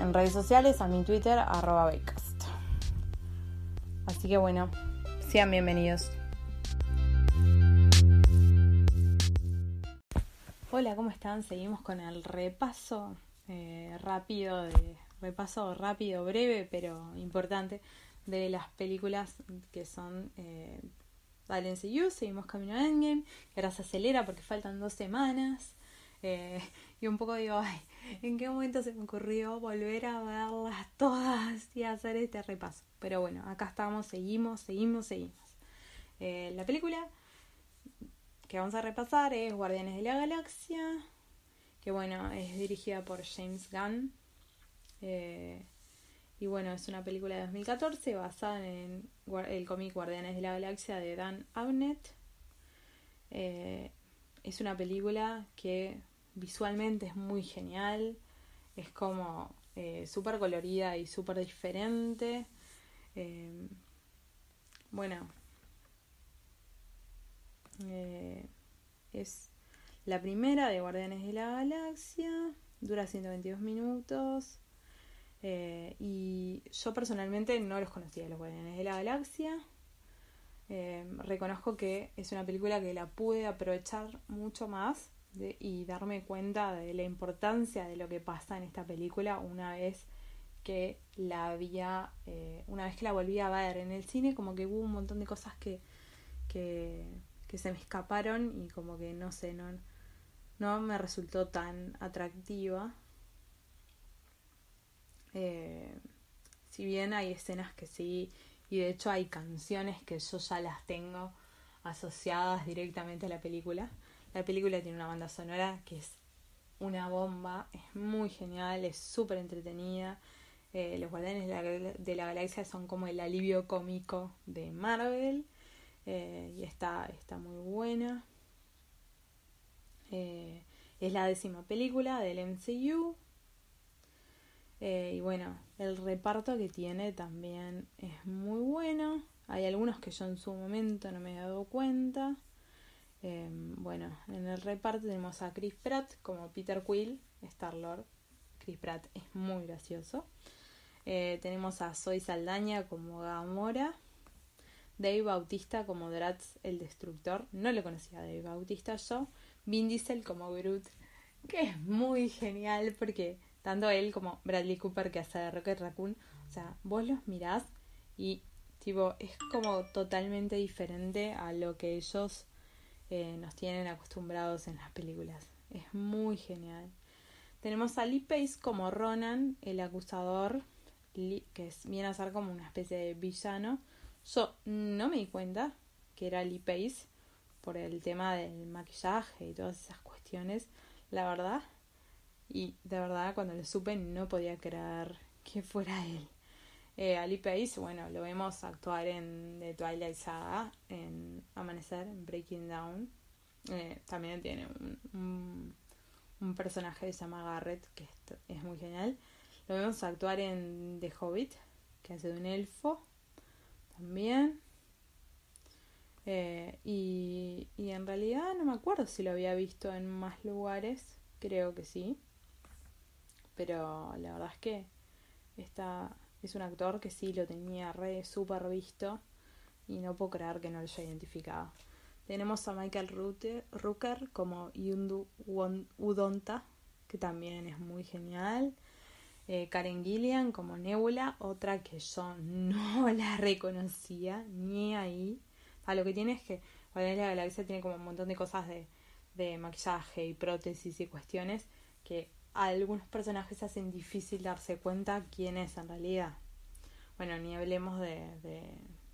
en redes sociales, a mi Twitter, arroba Así que bueno, sean bienvenidos. Hola, ¿cómo están? Seguimos con el repaso eh, rápido, de, repaso rápido, breve, pero importante, de las películas que son eh, en seguimos camino a Endgame, que ahora se acelera porque faltan dos semanas. Eh, y un poco digo, ay, ¿en qué momento se me ocurrió volver a verlas todas y hacer este repaso? Pero bueno, acá estamos, seguimos, seguimos, seguimos. Eh, la película que vamos a repasar es Guardianes de la Galaxia, que bueno, es dirigida por James Gunn. Eh, y bueno, es una película de 2014 basada en el cómic Guardianes de la Galaxia de Dan Abnett. Eh, es una película que visualmente es muy genial, es como eh, súper colorida y súper diferente. Eh, bueno, es la primera de Guardianes de la Galaxia, dura 122 minutos. Eh, y yo personalmente no los conocía, los Guardianes de la Galaxia. Eh, reconozco que es una película que la pude aprovechar mucho más y darme cuenta de la importancia de lo que pasa en esta película una vez que la había, eh, una vez que la volví a ver en el cine, como que hubo un montón de cosas que, que, que se me escaparon y como que no sé, no, no me resultó tan atractiva eh, si bien hay escenas que sí, y de hecho hay canciones que yo ya las tengo asociadas directamente a la película. La película tiene una banda sonora que es una bomba, es muy genial, es súper entretenida. Eh, los Guardianes de la, Galaxia son como el alivio cómico de Marvel eh, y está, está muy buena. es la décima película del MCU eh, y bueno, el reparto que tiene también es muy bueno. Hay algunos que yo en su momento no me he dado cuenta. Em, bueno, en el reparto tenemos a Chris Pratt como Peter Quill, Star-Lord. Chris Pratt es muy gracioso. Eh, tenemos a Zoe Saldaña como Gamora. Dave Bautista como Drax el Destructor. No lo conocía a Dave Bautista yo. Vin Diesel como Groot. Que es muy genial porque tanto él como Bradley Cooper que hace de Rocket Raccoon, o sea, vos los mirás y tipo es como totalmente diferente a lo que ellos eh, nos tienen acostumbrados en las películas. Es muy genial. Tenemos a Lee Pace como Ronan, el acusador, que viene a ser como una especie de villano. Yo no me di cuenta que era Lee Pace por el tema del maquillaje y todas esas cuestiones. La verdad, y de verdad, cuando lo supe, no podía creer que fuera él. Eh, Ali Pace, bueno, lo vemos actuar en The Twilight Saga, en Amanecer, en Breaking Down. Eh, también tiene un, un, personaje que se llama Garrett, que es, muy genial. Lo vemos actuar en The Hobbit, que hace de un elfo también. Eh, y, y en realidad no me acuerdo si lo había visto en más lugares, creo que sí. Pero la verdad es que está, es un actor que sí lo tenía re super visto y no puedo creer que no lo haya identificado. Tenemos a Michael Rooker como Yundu Udonta, que también es muy genial. Eh, Karen Gillian como Nebula, otra que yo no la reconocía ni ahí. A lo que tiene es que Guardianes de la Galaxia tiene como un montón de cosas de, de maquillaje y prótesis y cuestiones que algunos personajes hacen difícil darse cuenta quién es en realidad. Bueno, ni hablemos de,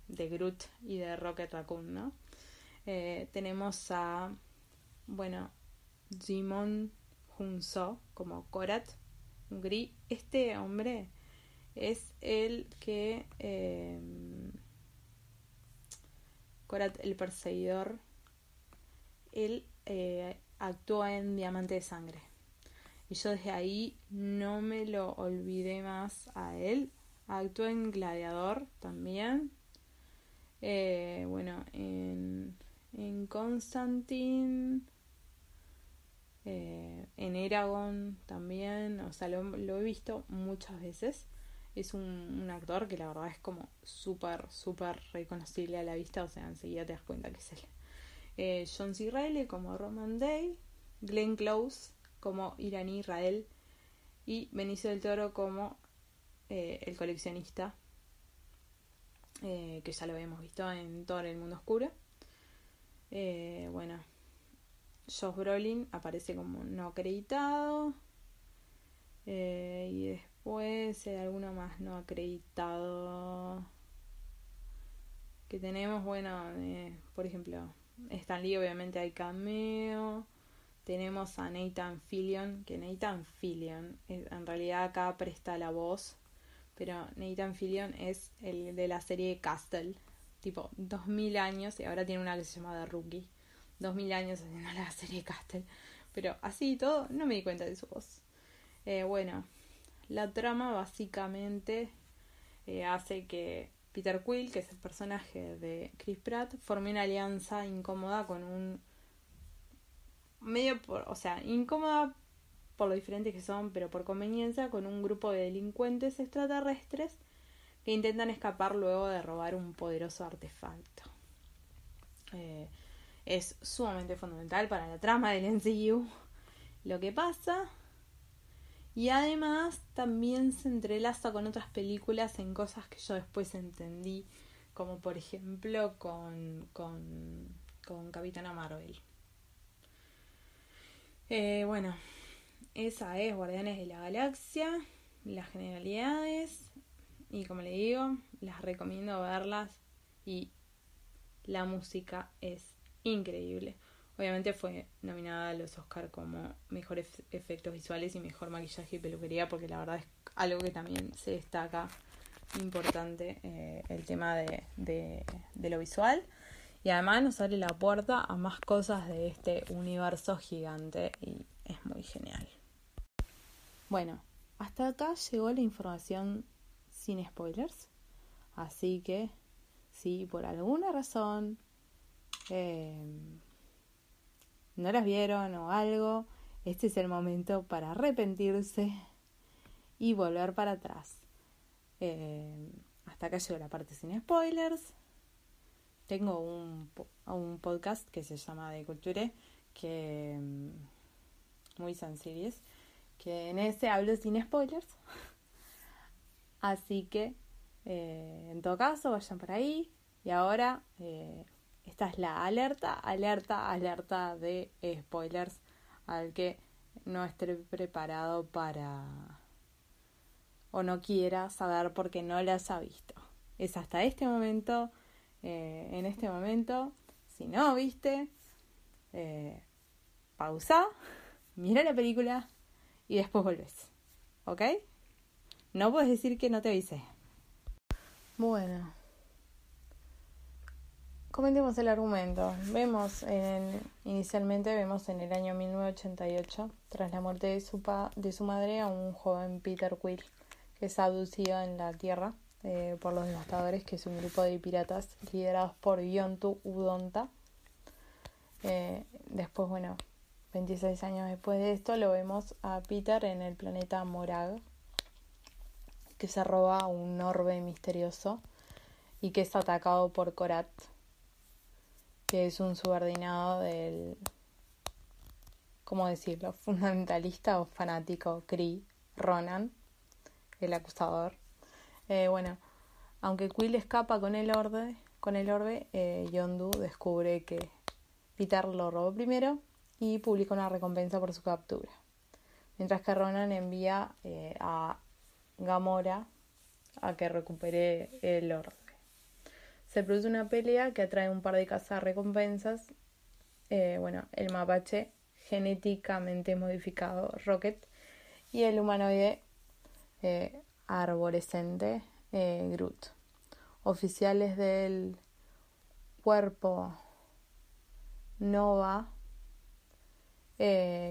de, Groot y de Rocket Raccoon, ¿no? Eh, tenemos a, bueno, Jimon Hunso como Korat. Este hombre es el que eh, Korat el perseguidor. Él eh, actúa en Diamante de Sangre. Y yo desde ahí no me lo olvidé más a él. Actúa en Gladiador también. Eh, bueno, en en Constantine, eh, en Eragon también, o sea, lo, he visto muchas veces. Es un, actor que la verdad es como súper, súper reconocible a la vista, o sea, enseguida te das cuenta que es él. Eh, John C. Reilly como Roman Day, Glenn Close como Irani Rael y Benicio del Toro como eh, el coleccionista, que ya lo habíamos visto en todo el mundo oscuro. Eh, bueno, Josh Brolin aparece como no acreditado. Eh, y después hay alguno más no acreditado que tenemos. Bueno, eh, por ejemplo, Stan Lee obviamente hay cameo. Tenemos a Nathan Fillion, que Nathan Fillion en realidad acá presta la voz, pero Nathan Fillion es el de la serie Castle, tipo 2000 años y ahora tiene una que se llama The Rookie. 2000 años haciendo la serie Castle. Pero así y todo, no me di cuenta de su voz. Eh, bueno, la trama básicamente eh, hace que Peter Quill, que es el personaje de Chris Pratt, forme una alianza incómoda con un. Medio por. o sea, incómoda por lo diferentes que son, pero por conveniencia, con un grupo de delincuentes extraterrestres que intentan escapar luego de robar un poderoso artefacto. Eh, es sumamente fundamental para la trama del MCU lo que pasa. Y además también se entrelaza con otras películas en cosas que yo después entendí, como por ejemplo con, con, con Capitana Marvel. Eh, bueno, esa es Guardianes de la Galaxia, las generalidades. Y como le digo, las recomiendo verlas y la música es increíble. Obviamente fue nominada a los Oscar como mejores efectos visuales y mejor maquillaje y peluquería porque la verdad es algo que también se destaca importante eh, el tema de, de, de lo visual y además nos abre la puerta a más cosas de este universo gigante y es muy genial. Bueno, hasta acá llegó la información sin spoilers. Así que si por alguna razón eh, no las vieron o algo, este es el momento para arrepentirse y volver para atrás. Eh, hasta acá llegó la parte sin spoilers. Tengo un, un podcast que se llama De Culture, que mm, muy sencillo que en ese hablo sin spoilers. Así que, eh, en todo caso, vayan por ahí. Y ahora, eh, esta es la alerta, alerta, alerta de spoilers al que no esté preparado para o no quiera saber porque no las ha visto. Es hasta este momento, eh, en este momento, si no viste, pausa, mira la película y después volvés. ¿Ok? No puedes decir que no te avisé. Bueno. comentemos el argumento. Vemos en, inicialmente vemos en el año 1988, tras la muerte de su, pa, de su madre, a un joven Peter Quill, que es aducido en la Tierra eh, por los devastadores, que es un grupo de piratas liderados por Yontu Udonta. Eh, después, bueno, 26 años después de esto, lo vemos a Peter en el planeta Morag, que se roba un orbe misterioso y que es atacado por Korat, que es un subordinado del, ¿cómo decirlo?, fundamentalista o fanático Kree, Ronan, el acusador. Eh, bueno, aunque Quill escapa con el orbe, con el orbe eh, Yondu descubre que Peter lo robó primero y publica una recompensa por su captura. Mientras que Ronan envía eh, a Gamora a que recupere el orbe. Se produce una pelea que atrae un par de recompensas. Eh, bueno, el mapache genéticamente modificado Rocket y el humanoide arborescente eh, Groot. Oficiales del cuerpo Nova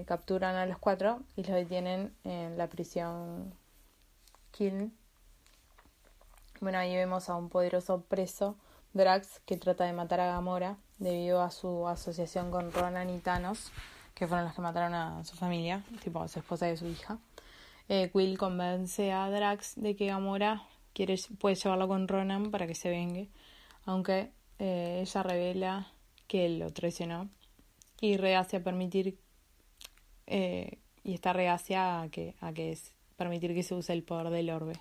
capturan a los cuatro y los detienen en la prisión Kiln. Bueno, ahí vemos a un poderoso preso Drax, que trata de matar a Gamora debido a su asociación con Ronan y Thanos, que fueron los que mataron a su familia, tipo a su esposa y a su hija. Eh, Quill convence a Drax de que Gamora quiere, puede llevarlo con Ronan para que se vengue, aunque eh, ella revela que él lo traicionó y rehace a permitir eh, y está reacia a que, a que es permitir que se use el poder del orbe.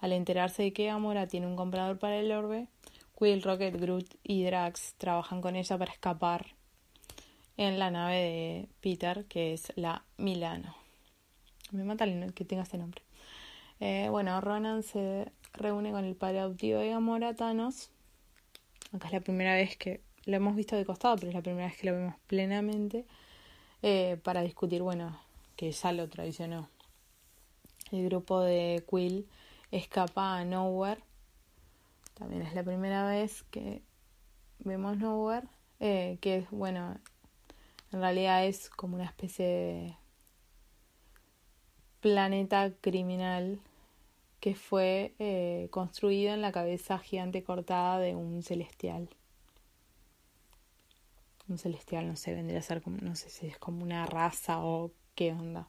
Al enterarse de que Gamora tiene un comprador para el orbe, Quill, Rocket, Groot y Drax trabajan con ella para escapar en la nave de Peter, que es la Milano. Me mata que tenga ese nombre. Eh, bueno, Ronan se reúne con el padre adoptivo de Gamora, Thanos. Acá es la primera vez que lo hemos visto de costado, pero es la primera vez que lo vemos plenamente. Eh, para discutir, bueno, que ya lo traicionó. El grupo de Quill escapa a Nowhere también es la primera vez que vemos Nowhere, eh, que es, bueno, en realidad es como una especie de planeta criminal que fue eh, construido en la cabeza gigante cortada de un celestial. Un celestial, no sé, vendría a ser como, no sé si es como una raza o qué onda.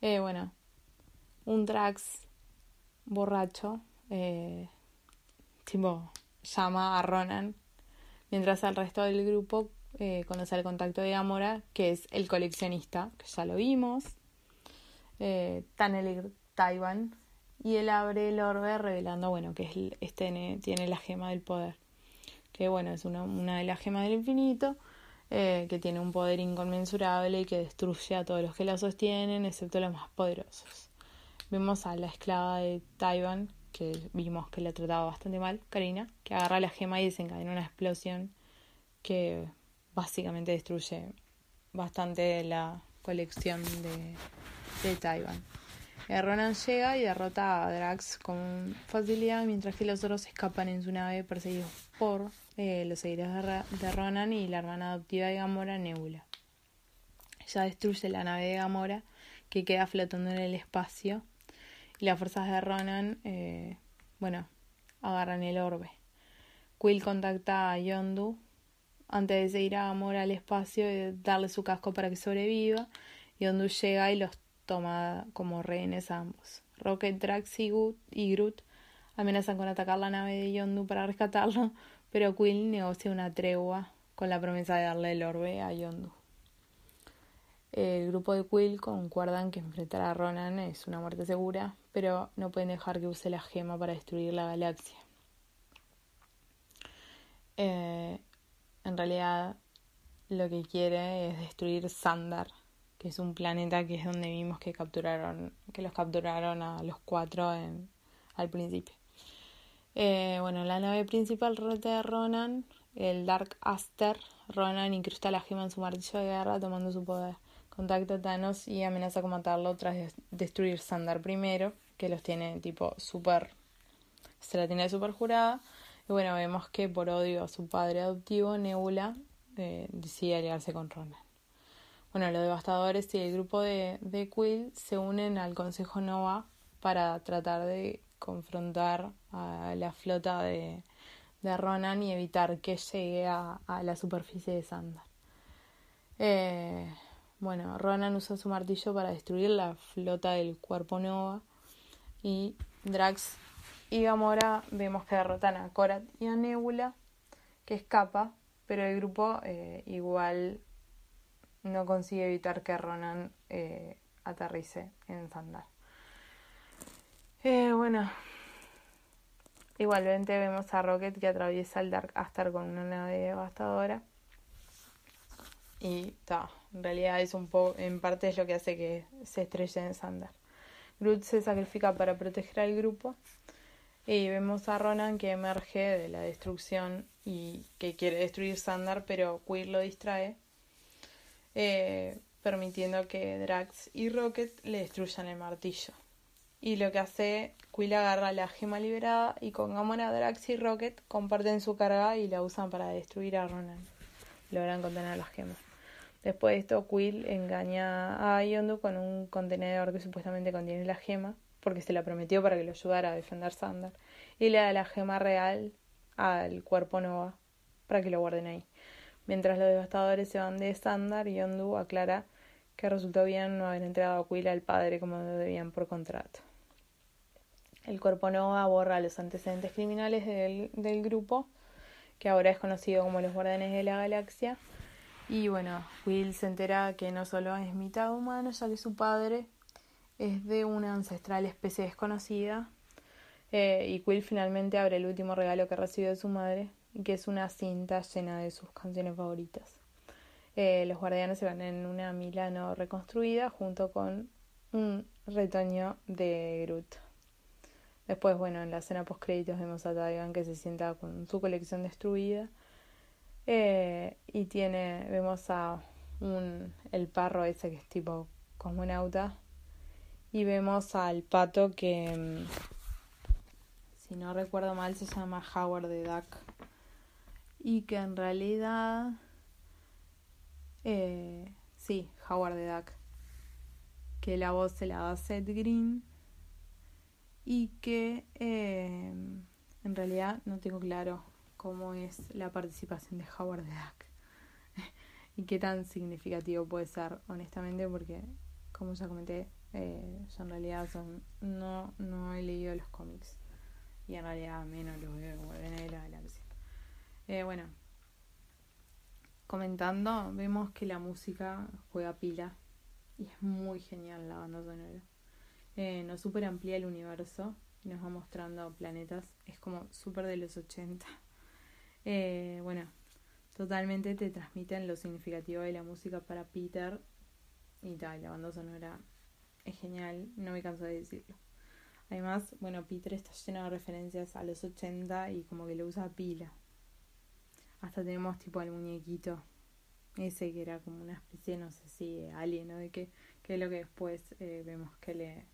Eh, bueno, un Drax borracho eh, tipo, llama a Ronan, mientras al resto del grupo eh, conoce el contacto de Gamora, que es el coleccionista, que ya lo vimos, eh, Tanelir Taiwan, y él abre el orbe revelando, bueno, que es, este tiene la gema del poder, que bueno, es una, una de las gemas del infinito, eh, que tiene un poder inconmensurable y que destruye a todos los que la sostienen, excepto los más poderosos. Vemos a la esclava de Taiwan, que vimos que la trataba bastante mal, Karina, que agarra la gema y desencadena una explosión que básicamente destruye bastante la colección de, de Taiwan. Eh, Ronan llega y derrota a Drax con facilidad, mientras que los otros escapan en su nave perseguidos por eh, los seguidores de, Ronan y la hermana adoptiva de Gamora, Nebula. Ella destruye la nave de Gamora, que queda flotando en el espacio y las fuerzas de Ronan, eh, bueno, agarran el orbe. Quill contacta a Yondu antes de ir a Amor al espacio y darle su casco para que sobreviva. Yondu llega y los toma como rehenes ambos. Rocket, Drax y, Groot amenazan con atacar la nave de Yondu para rescatarlo, pero Quill negocia una tregua con la promesa de darle el orbe a Yondu. El grupo de Quill concuerdan que enfrentar a Ronan es una muerte segura, pero no pueden dejar que use la gema para destruir la galaxia. Eh, en realidad, lo que quiere es destruir Sandar, que es un planeta que es donde vimos que capturaron, que los capturaron a los cuatro al principio. Eh, bueno, la nave principal de Ronan, el Dark Aster, Ronan incrusta la gema en su martillo de guerra tomando su poder contacta a Thanos y amenaza con matarlo tras destruir Sandar primero, que los tiene tipo super. Se la tiene super jurada. Y bueno, vemos que por odio a su padre adoptivo, Nebula eh, decide aliarse con Ronan. Bueno, los devastadores y el grupo de, de Quill se unen al Consejo Nova para tratar de confrontar a la flota de, de Ronan y evitar que llegue a, a la superficie de Sandar. Eh, bueno, Ronan usa su martillo para destruir la flota del cuerpo Nova y Drax y Gamora vemos que derrotan a Korat y a Nebula, que escapa, pero el grupo eh, igual no consigue evitar que Ronan eh, aterrice en Sandar. Eh, bueno, igualmente vemos a Rocket que atraviesa el Dark Astar con una nave devastadora. Y está, en realidad es un poco, en parte es lo que hace que se estrelle en Sandar. Groot se sacrifica para proteger al grupo. Y vemos a Ronan que emerge de la destrucción y que quiere destruir Sandar, pero Quill lo distrae, eh, permitiendo que Drax y Rocket le destruyan el martillo. Y lo que hace, Quill agarra la gema liberada y con Gamora, Drax y Rocket comparten su carga y la usan para destruir a Ronan. Logran contener las gemas. Después de esto, Quill engaña a Yondu con un contenedor que supuestamente contiene la gema, porque se la prometió para que lo ayudara a defender Sandar, y le da la gema real al cuerpo Nova para que lo guarden ahí. Mientras los devastadores se van de Sandar, Yondu aclara que resultó bien no haber entregado a Quill al padre como debían por contrato. El cuerpo Nova borra los antecedentes criminales del, del grupo, que ahora es conocido como los Guardianes de la Galaxia, y bueno, Will se entera que no solo es mitad humano, ya que su padre es de una ancestral especie desconocida. Eh, y Will finalmente abre el último regalo que recibió de su madre, que es una cinta llena de sus canciones favoritas. Eh, los guardianes se van en una Milano reconstruida junto con un retoño de Groot. Después, bueno, en la escena post créditos vemos a Taiwan que se sienta con su colección destruida eh, y tiene, vemos a un, el parro ese que es tipo cosmonauta. Y vemos al pato que, mm, si no recuerdo mal, se llama Howard the Duck. Y que en realidad, eh, sí, Howard the Duck. Que la voz se la da Seth Green. Y que eh, en realidad no tengo claro cómo es la participación de Howard the Duck y qué tan significativo puede ser, honestamente, porque, como ya comenté, eh, yo en realidad son, no, no he leído los cómics y en realidad menos los veo. Eh, bueno, comentando, vemos que la música juega pila y es muy genial la banda sonora. Eh, nos super amplía el universo y nos va mostrando planetas. Es como súper de los 80 eh, bueno, totalmente te transmiten lo significativo de la música para Peter y tal, la banda sonora es genial, no me canso de decirlo. Además, bueno, Peter está lleno de referencias a los 80 y como que lo usa pila. Hasta tenemos tipo el muñequito, ese que era como una especie, no sé si alien o de qué, que es lo que después eh, vemos que le,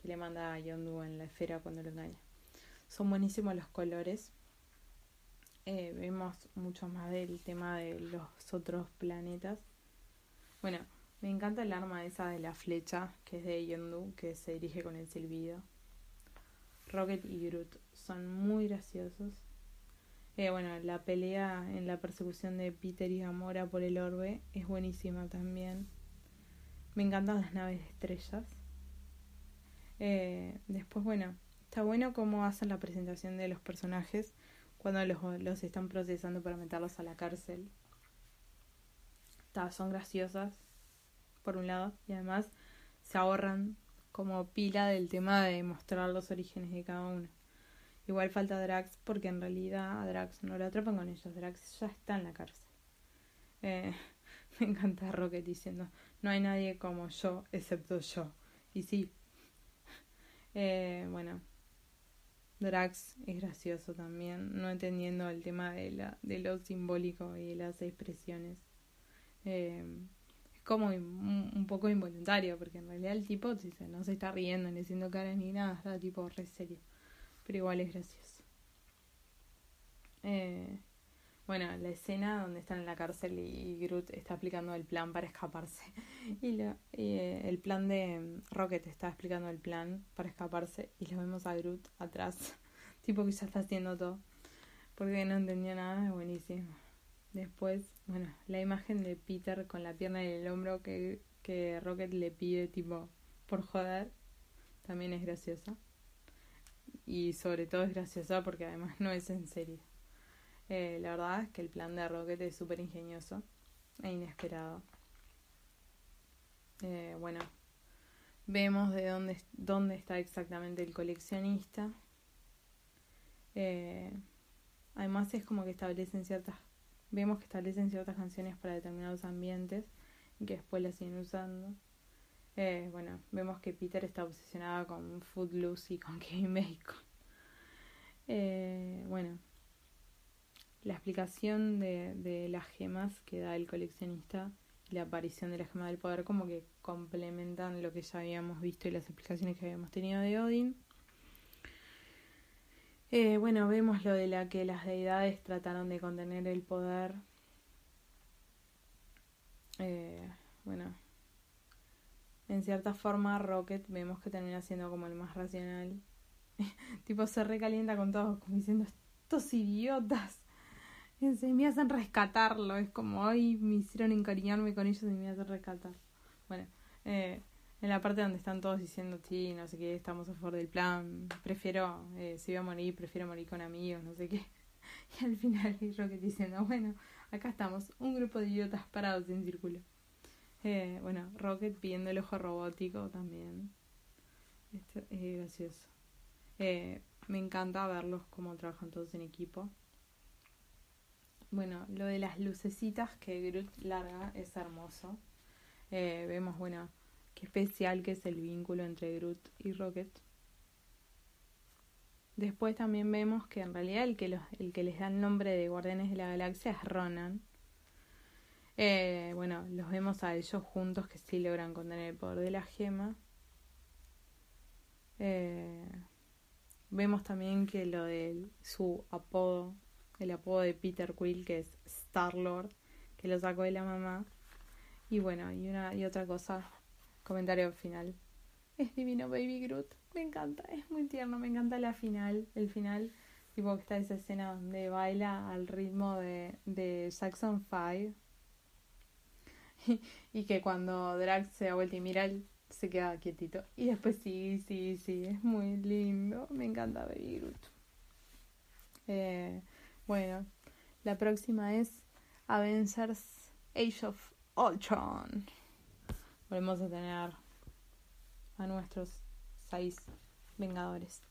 que le manda a Yondu en la esfera cuando lo engaña. Son buenísimos los colores, eh, vemos mucho más del tema de los otros planetas. Bueno, me encanta el arma esa de la flecha, que es de Yondu, que se dirige con el silbido. Rocket y Groot son muy graciosos. Eh, bueno, la pelea en la persecución de Peter y Gamora por el orbe es buenísima también. Me encantan las naves de estrellas. Eh, después, bueno, está bueno cómo hacen la presentación de los personajes cuando los, están procesando para meterlos a la cárcel. son graciosas, por un lado, y además se ahorran como pila del tema de mostrar los orígenes de cada uno. Igual falta Drax porque en realidad a Drax no lo atrapan con ellos, Drax ya está en la cárcel. Eh, me encanta Rocket diciendo, no hay nadie como yo excepto yo. Y sí. Eh, bueno, Drax es gracioso también, no entendiendo el tema de, la, de lo simbólico y de las expresiones. Eh, es como un, poco involuntario, porque en realidad el tipo dice, no se está riendo ni haciendo caras ni nada, está tipo re serio, pero igual es gracioso. Eh, bueno, la escena donde están en la cárcel y Groot está explicando el plan para escaparse. Y, eh, el plan de mm, Rocket está explicando el plan para escaparse y lo vemos a Groot atrás, tipo que ya está haciendo todo. Porque no entendía nada, es buenísimo. Después, bueno, la imagen de Peter con la pierna en el hombro que, que Rocket le pide, tipo, por joder, también es graciosa. Y sobre todo es graciosa porque además no es en serio. Eh, la verdad es que el plan de Rocket es súper ingenioso e inesperado. Eh, bueno, vemos de dónde, dónde está exactamente el coleccionista. Eh, además es como que establecen ciertas, vemos que establecen ciertas canciones para determinados ambientes y que después las siguen usando. Bueno, vemos que Peter está obsesionado con Footloose y con Kevin Bacon. bueno, la explicación de, de las gemas que da el coleccionista y la aparición de la gema del poder como que complementan lo que ya habíamos visto y las explicaciones que habíamos tenido de Odin. Eh, bueno, vemos lo de la que las deidades trataron de contener el poder. Eh, bueno, en cierta forma Rocket vemos que termina siendo como el más racional. tipo se recalienta con todos, como diciendo, estos idiotas se me hacen rescatarlo. Es como, hoy me hicieron encariñarme con ellos y me hacen rescatar. Bueno, eh, en la parte donde están todos diciendo, sí, no sé qué, estamos a favor del plan, prefiero, eh, si voy a morir, prefiero morir con amigos, no sé qué. Y al final Rocket diciendo, bueno, acá estamos, un grupo de idiotas parados en círculo. Eh, bueno, Rocket pidiendo el ojo robótico también. Esto es gracioso. Eh, me encanta verlos cómo trabajan todos en equipo. Bueno, lo de las lucecitas que Groot larga es hermoso. Eh, vemos, bueno, qué especial que es el vínculo entre Groot y Rocket. Después también vemos que en realidad el que, el que les da el nombre de Guardianes de la Galaxia es Ronan. Eh, bueno, los vemos a ellos juntos que sí logran contener el poder de la gema. Eh, vemos también que lo de su apodo el apodo de Peter Quill, que es Star-Lord, que lo sacó de la mamá. Y bueno, y una y otra cosa, comentario final. Es divino Baby Groot, me encanta, es muy tierno, me encanta la final, el final, tipo que está esa escena donde baila al ritmo de, de Saxon 5. Y, que cuando Drax se da vuelta y mira, él se queda quietito. Y después sí, sí, sí, es muy lindo, me encanta Baby Groot. Eh, bueno, la próxima es Avengers Age of Ultron. Volvemos a tener a nuestros seis Vengadores.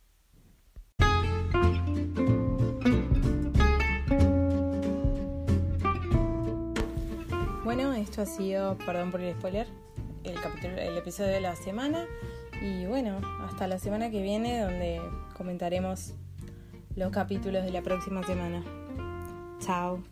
Bueno, esto ha sido, perdón por el spoiler, el, capítulo, el episodio de la semana. Y bueno, hasta la semana que viene donde comentaremos los capítulos de la próxima semana. Chao.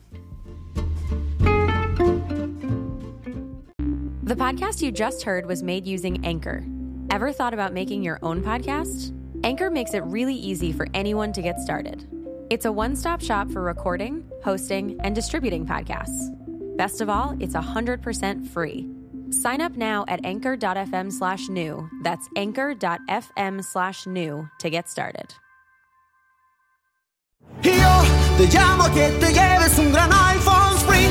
The podcast you just heard was made using Anchor. Ever thought about making your own podcast? Anchor makes it really easy for anyone to get started. It's a one stop shop for recording, hosting, and distributing podcasts. Best of all, it's 100% free. Sign up now at anchor.fm slash new. That's anchor.fm slash new to get started. Yo te llamo que te lleves un gran iPhone Sprint.